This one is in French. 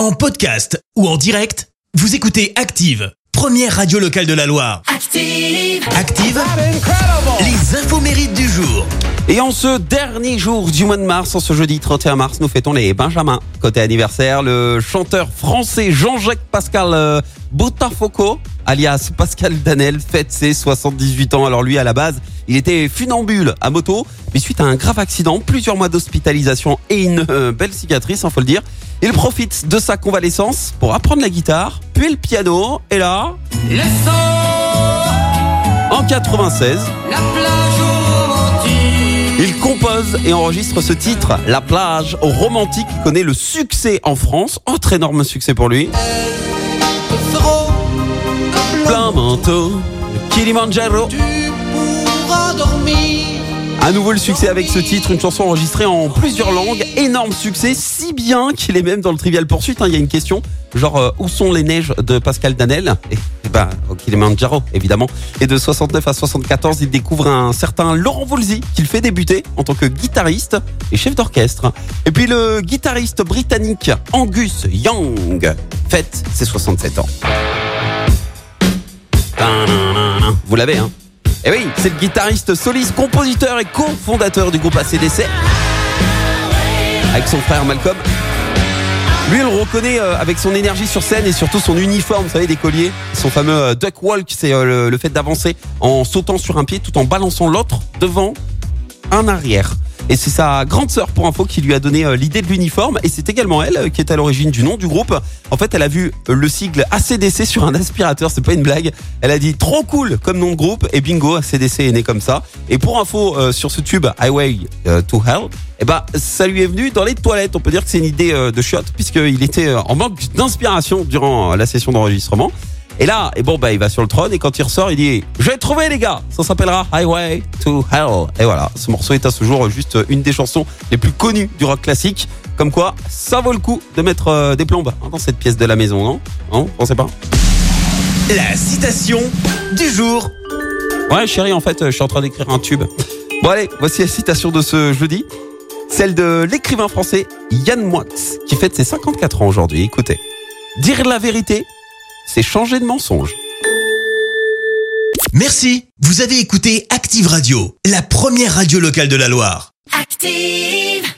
En podcast ou en direct, vous écoutez Active, première radio locale de la Loire. Active. Active, les infos mérites du jour. Et en ce dernier jour du mois de mars, en ce jeudi 31 mars, nous fêtons les Benjamins. Côté anniversaire, le chanteur français Jean-Jacques Pascal euh, Botafoco, alias Pascal Danel, fête ses 78 ans. Alors lui, à la base, il était funambule à moto, mais suite à un grave accident, plusieurs mois d'hospitalisation et une euh, belle cicatrice, il faut le dire, il profite de sa convalescence pour apprendre la guitare, puis le piano, et là, Le en 96, la. Il compose et enregistre ce titre, La plage romantique, qui connaît le succès en France. Autre énorme succès pour lui. Plein manteau, Kilimanjaro. tu pourras dormir. À nouveau le succès avec ce titre, une chanson enregistrée en plusieurs langues. Énorme succès, si bien qu'il est même dans le Trivial Poursuite. hein, Il y a une question, genre euh, où sont les neiges de Pascal Danel? Et, et ben, au Kilimanjaro, évidemment. Et de 69 à 74, il découvre un certain Laurent Voulzy, qu'il fait débuter en tant que guitariste et chef d'orchestre. Et puis le guitariste britannique Angus Young fête ses 67 ans. Vous l'avez, hein? Et oui, c'est le guitariste soliste, compositeur et cofondateur du groupe ACDC. Avec son frère Malcolm. Lui, on le reconnaît euh, avec son énergie sur scène et surtout son uniforme, vous savez, des colliers. Son fameux euh, duck walk, c'est euh, le fait d'avancer en sautant sur un pied tout en balançant l'autre devant un arrière. Et c'est sa grande sœur, pour info, qui lui a donné euh, l'idée de l'uniforme. Et c'est également elle euh, qui est à l'origine du nom du groupe. En fait, elle a vu euh, le sigle ACDC sur un aspirateur, c'est pas une blague. Elle a dit trop cool comme nom de groupe. Et bingo, ACDC est né comme ça. Et pour info, sur ce tube Highway to Hell, eh ben, ça lui est venu dans les toilettes. On peut dire que c'est une idée de shot, puisqu'il était en manque d'inspiration durant la session d'enregistrement. Et là, et bon, bah, il va sur le trône et quand il ressort, il dit J'ai trouvé, les gars Ça s'appellera Highway to Hell. Et voilà, ce morceau est à ce jour juste une des chansons les plus connues du rock classique. Comme quoi, ça vaut le coup de mettre euh, des plombes hein, dans cette pièce de la maison, non? Non? Vous pensez pas? La citation du jour. Ouais, chérie, en fait, euh, je suis en train d'écrire un tube. Bon, allez, voici la citation de ce jeudi. Celle de l'écrivain français Yann Moix, qui fête ses 54 ans aujourd'hui. Écoutez. Dire la vérité, c'est changer de mensonge. Merci. Vous avez écouté Active Radio, la première radio locale de la Loire. Active.